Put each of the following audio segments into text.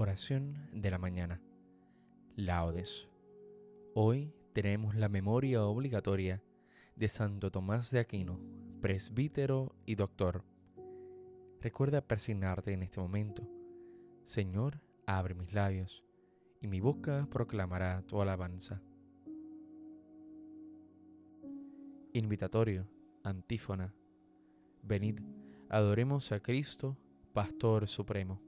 Oración de la mañana. Laudes. Hoy tenemos la memoria obligatoria de Santo Tomás de Aquino, presbítero y doctor. Recuerda persignarte en este momento. Señor, abre mis labios, y mi boca proclamará tu alabanza. Invitatorio, antífona. Venid, adoremos a Cristo, Pastor Supremo.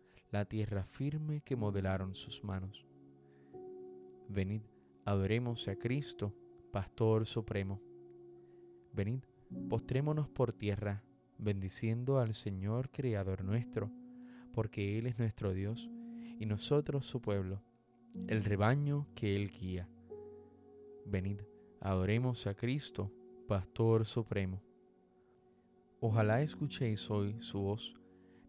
la tierra firme que modelaron sus manos. Venid, adoremos a Cristo, Pastor Supremo. Venid, postrémonos por tierra, bendiciendo al Señor Creador nuestro, porque Él es nuestro Dios y nosotros su pueblo, el rebaño que Él guía. Venid, adoremos a Cristo, Pastor Supremo. Ojalá escuchéis hoy su voz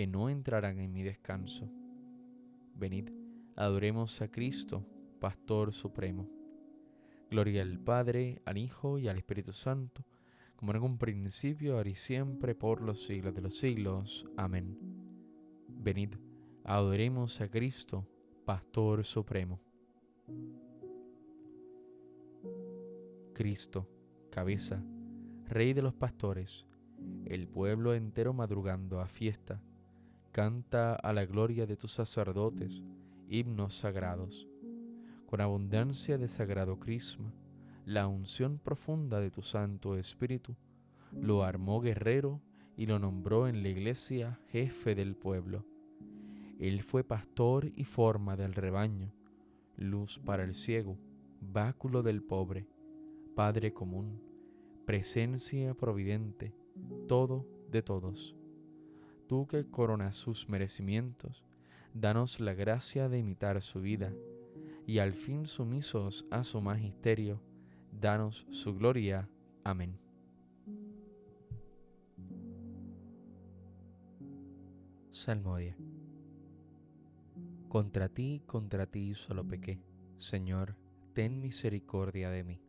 que no entrarán en mi descanso. Venid, adoremos a Cristo, Pastor Supremo. Gloria al Padre, al Hijo y al Espíritu Santo, como en un principio, ahora y siempre, por los siglos de los siglos. Amén. Venid, adoremos a Cristo, Pastor Supremo. Cristo, cabeza, Rey de los pastores, el pueblo entero madrugando a fiesta Canta a la gloria de tus sacerdotes himnos sagrados. Con abundancia de sagrado crisma, la unción profunda de tu Santo Espíritu lo armó guerrero y lo nombró en la iglesia jefe del pueblo. Él fue pastor y forma del rebaño, luz para el ciego, báculo del pobre, Padre común, presencia providente, todo de todos tú que coronas sus merecimientos, danos la gracia de imitar su vida, y al fin sumisos a su magisterio, danos su gloria. Amén. Salmodia. Contra ti, contra ti solo pequé. Señor, ten misericordia de mí.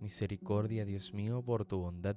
Misericordia, Dios mío, por tu bondad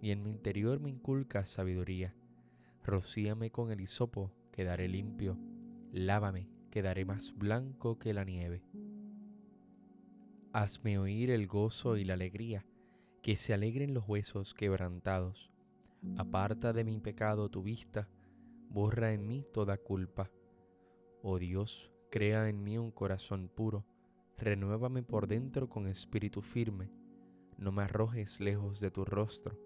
y en mi interior me inculca sabiduría. Rocíame con el hisopo, quedaré limpio. Lávame, quedaré más blanco que la nieve. Hazme oír el gozo y la alegría, que se alegren los huesos quebrantados. Aparta de mi pecado tu vista, borra en mí toda culpa. Oh Dios, crea en mí un corazón puro, renuévame por dentro con espíritu firme, no me arrojes lejos de tu rostro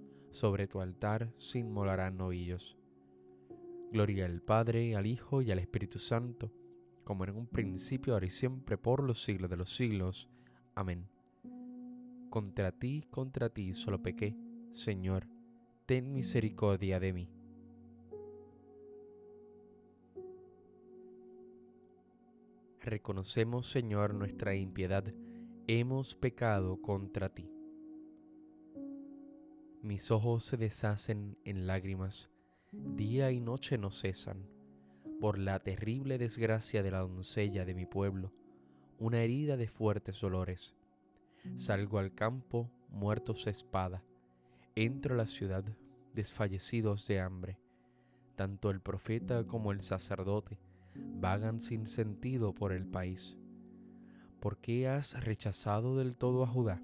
Sobre tu altar se inmolarán novillos. Gloria al Padre, al Hijo y al Espíritu Santo, como en un principio, ahora y siempre, por los siglos de los siglos. Amén. Contra ti, contra ti solo pequé, Señor, ten misericordia de mí. Reconocemos, Señor, nuestra impiedad, hemos pecado contra ti. Mis ojos se deshacen en lágrimas, día y noche no cesan, por la terrible desgracia de la doncella de mi pueblo, una herida de fuertes dolores. Salgo al campo, muertos a espada, entro a la ciudad, desfallecidos de hambre. Tanto el profeta como el sacerdote, vagan sin sentido por el país. ¿Por qué has rechazado del todo a Judá?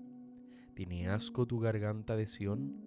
¿Tiene asco tu garganta de Sión?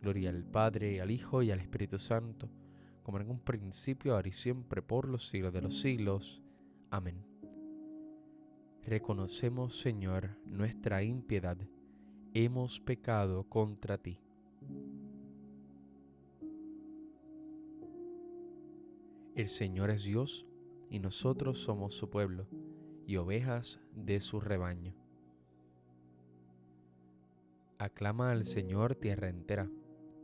Gloria al Padre, al Hijo y al Espíritu Santo, como en un principio, ahora y siempre, por los siglos de los siglos. Amén. Reconocemos, Señor, nuestra impiedad. Hemos pecado contra ti. El Señor es Dios y nosotros somos su pueblo y ovejas de su rebaño. Aclama al Señor tierra entera,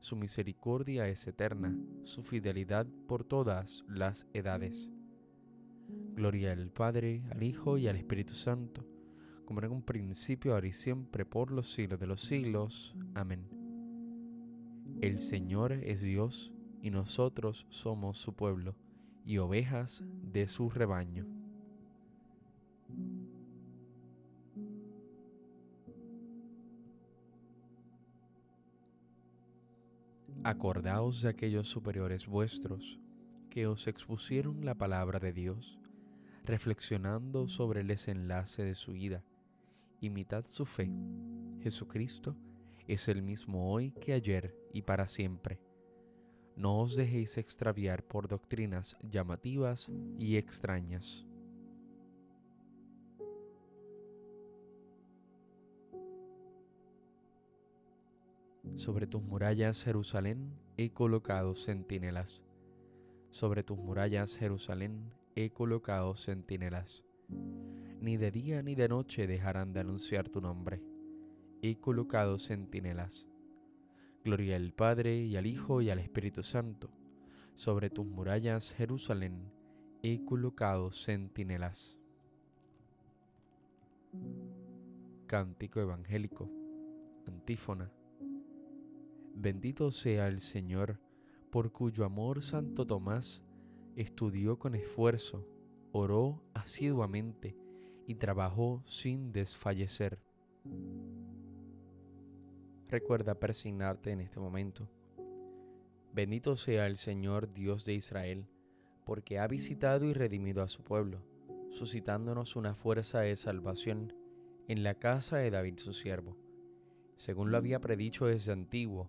su misericordia es eterna, su fidelidad por todas las edades. Gloria al Padre, al Hijo y al Espíritu Santo, como en un principio, ahora y siempre, por los siglos de los siglos. Amén. El Señor es Dios y nosotros somos su pueblo y ovejas de su rebaño. Acordaos de aquellos superiores vuestros que os expusieron la palabra de Dios, reflexionando sobre el desenlace de su vida. Imitad su fe. Jesucristo es el mismo hoy que ayer y para siempre. No os dejéis extraviar por doctrinas llamativas y extrañas. Sobre tus murallas, Jerusalén, he colocado centinelas. Sobre tus murallas, Jerusalén, he colocado centinelas. Ni de día ni de noche dejarán de anunciar tu nombre. He colocado centinelas. Gloria al Padre y al Hijo y al Espíritu Santo. Sobre tus murallas, Jerusalén, he colocado centinelas. Cántico evangélico. Antífona. Bendito sea el Señor, por cuyo amor Santo Tomás estudió con esfuerzo, oró asiduamente y trabajó sin desfallecer. Recuerda persignarte en este momento. Bendito sea el Señor Dios de Israel, porque ha visitado y redimido a su pueblo, suscitándonos una fuerza de salvación en la casa de David su siervo, según lo había predicho desde antiguo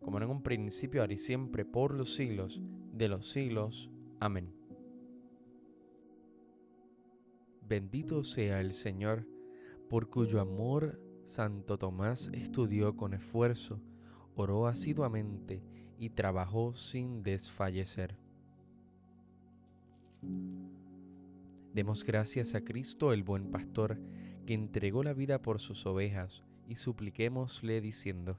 como en un principio, ahora y siempre, por los siglos de los siglos. Amén. Bendito sea el Señor, por cuyo amor Santo Tomás estudió con esfuerzo, oró asiduamente, y trabajó sin desfallecer. Demos gracias a Cristo, el buen pastor, que entregó la vida por sus ovejas, y supliquémosle diciendo,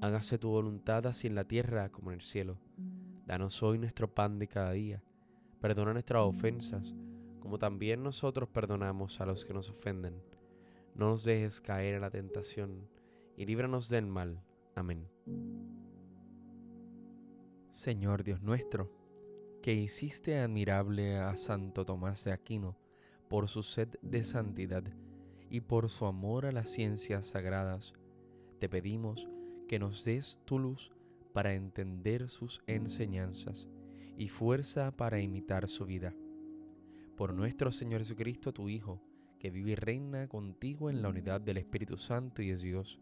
Hágase tu voluntad así en la tierra como en el cielo. Danos hoy nuestro pan de cada día. Perdona nuestras ofensas, como también nosotros perdonamos a los que nos ofenden. No nos dejes caer en la tentación y líbranos del mal. Amén. Señor Dios nuestro, que hiciste admirable a Santo Tomás de Aquino por su sed de santidad y por su amor a las ciencias sagradas, te pedimos que nos des tu luz para entender sus enseñanzas y fuerza para imitar su vida. Por nuestro Señor Jesucristo, tu Hijo, que vive y reina contigo en la unidad del Espíritu Santo y es Dios,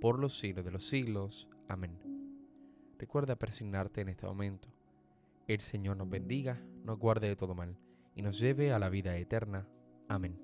por los siglos de los siglos. Amén. Recuerda persignarte en este momento. El Señor nos bendiga, nos guarde de todo mal y nos lleve a la vida eterna. Amén.